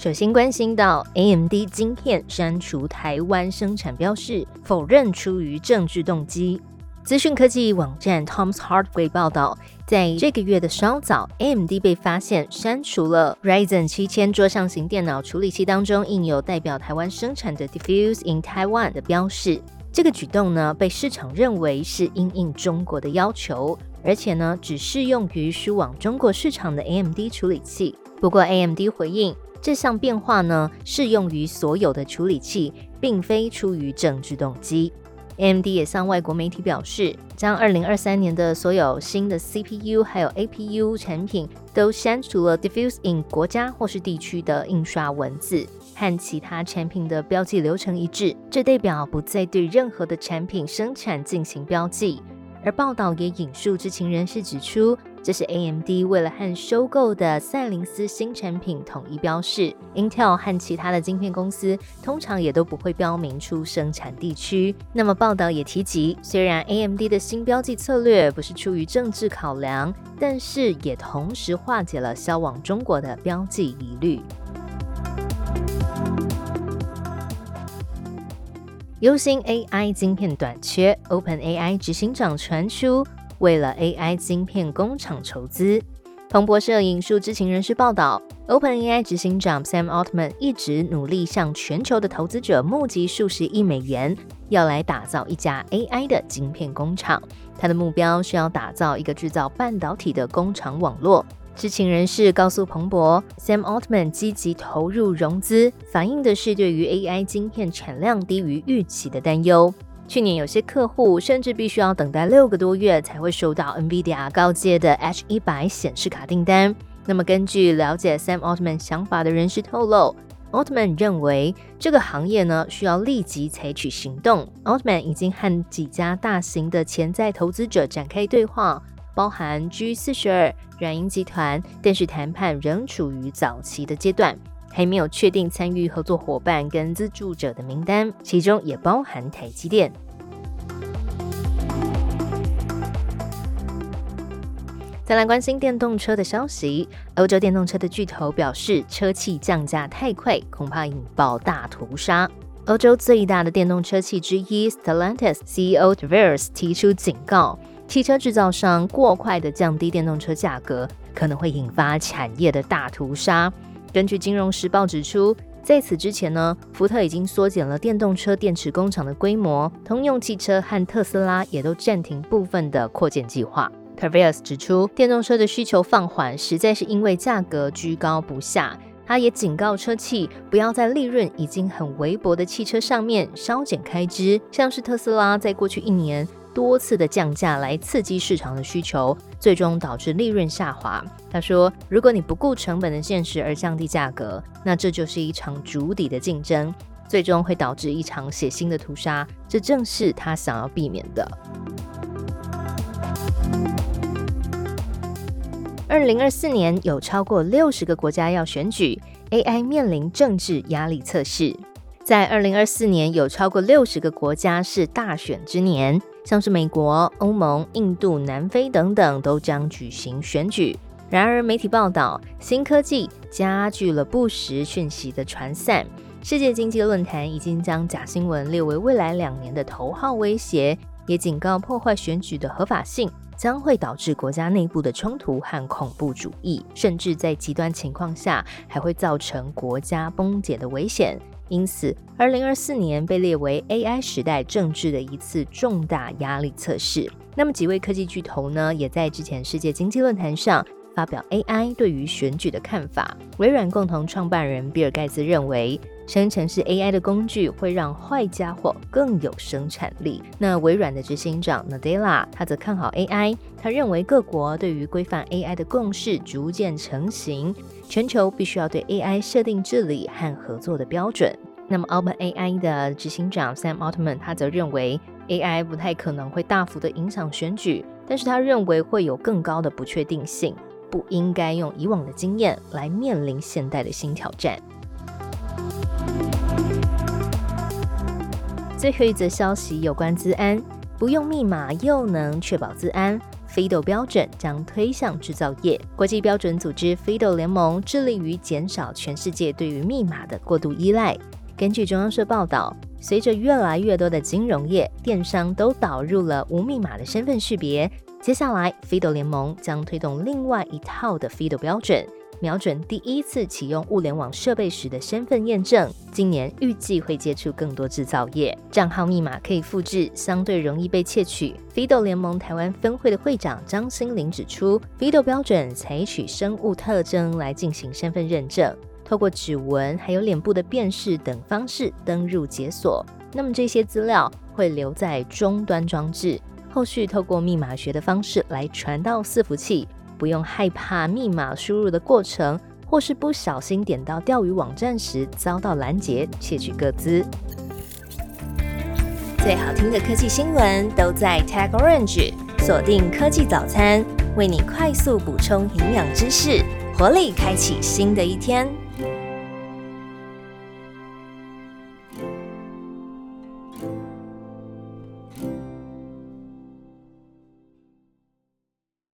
首先关心到 AMD 晶片删除台湾生产标示，否认出于政治动机。资讯科技网站 Tom's Hardware 报道，在这个月的稍早，AMD 被发现删除了 Ryzen 七千桌上型电脑处理器当中印有代表台湾生产的 Diffuse in Taiwan 的标示。这个举动呢，被市场认为是因应中国的要求，而且呢，只适用于输往中国市场的 AMD 处理器。不过，AMD 回应。这项变化呢，适用于所有的处理器，并非出于政治动机。AMD 也向外国媒体表示，将二零二三年的所有新的 CPU 还有 APU 产品都删除了 Diffuse in 国家或是地区的印刷文字，和其他产品的标记流程一致。这代表不再对任何的产品生产进行标记。而报道也引述知情人士指出。这是 AMD 为了和收购的赛灵思新产品统一标示，Intel 和其他的晶片公司通常也都不会标明出生产地区。那么报道也提及，虽然 AMD 的新标记策略不是出于政治考量，但是也同时化解了销往中国的标记疑虑。优星 AI 晶片短缺，OpenAI 执行长传出。为了 AI 晶片工厂筹资，彭博社引述知情人士报道，OpenAI 执行长 Sam Altman 一直努力向全球的投资者募集数十亿美元，要来打造一家 AI 的晶片工厂。他的目标是要打造一个制造半导体的工厂网络。知情人士告诉彭博，Sam Altman 积极投入融资，反映的是对于 AI 晶片产量低于预期的担忧。去年有些客户甚至必须要等待六个多月才会收到 NVIDIA 高阶的 H 一百显示卡订单。那么，根据了解 Sam Altman 想法的人士透露，Altman 认为这个行业呢需要立即采取行动。Altman 已经和几家大型的潜在投资者展开对话，包含 G 四十二、软银集团，但是谈判仍处于早期的阶段。还没有确定参与合作伙伴跟资助者的名单，其中也包含台积电。再来关心电动车的消息，欧洲电动车的巨头表示，车企降价太快，恐怕引爆大屠杀。欧洲最大的电动车企之一 Stellantis CEO Travers 提出警告，汽车制造商过快的降低电动车价格，可能会引发产业的大屠杀。根据《金融时报》指出，在此之前呢，福特已经缩减了电动车电池工厂的规模，通用汽车和特斯拉也都暂停部分的扩建计划。t a v i s 指出，电动车的需求放缓，实在是因为价格居高不下。他也警告车企，不要在利润已经很微薄的汽车上面稍减开支，像是特斯拉在过去一年。多次的降价来刺激市场的需求，最终导致利润下滑。他说：“如果你不顾成本的现实而降低价格，那这就是一场逐底的竞争，最终会导致一场血腥的屠杀。这正是他想要避免的。”二零二四年有超过六十个国家要选举，AI 面临政治压力测试。在二零二四年有超过六十个国家是大选之年。像是美国、欧盟、印度、南非等等都将举行选举。然而，媒体报道，新科技加剧了不实讯息的传散。世界经济论坛已经将假新闻列为未来两年的头号威胁，也警告破坏选举的合法性将会导致国家内部的冲突和恐怖主义，甚至在极端情况下还会造成国家崩解的危险。因此，二零二四年被列为 AI 时代政治的一次重大压力测试。那么，几位科技巨头呢，也在之前世界经济论坛上发表 AI 对于选举的看法。微软共同创办人比尔盖茨认为，生成式 AI 的工具会让坏家伙更有生产力。那微软的执行长 Nadella 他则看好 AI，他认为各国对于规范 AI 的共识逐渐成型。全球必须要对 AI 设定治理和合作的标准。那么 OpenAI 的执行长 Sam Altman 他则认为 AI 不太可能会大幅的影响选举，但是他认为会有更高的不确定性，不应该用以往的经验来面临现代的新挑战。最后一则消息有关资安，不用密码又能确保资安。FIDO 标准将推向制造业。国际标准组织 FIDO 联盟致力于减少全世界对于密码的过度依赖。根据中央社报道，随着越来越多的金融业、电商都导入了无密码的身份识别，接下来 FIDO 联盟将推动另外一套的 FIDO 标准。瞄准第一次启用物联网设备时的身份验证，今年预计会接触更多制造业。账号密码可以复制，相对容易被窃取。FIDO 联盟台湾分会的会长张新林指出，FIDO 标准采取生物特征来进行身份认证，透过指纹还有脸部的辨识等方式登入解锁。那么这些资料会留在终端装置，后续透过密码学的方式来传到伺服器。不用害怕密码输入的过程，或是不小心点到钓鱼网站时遭到拦截窃取各资。最好听的科技新闻都在 Tag Orange，锁定科技早餐，为你快速补充营养知识，活力开启新的一天。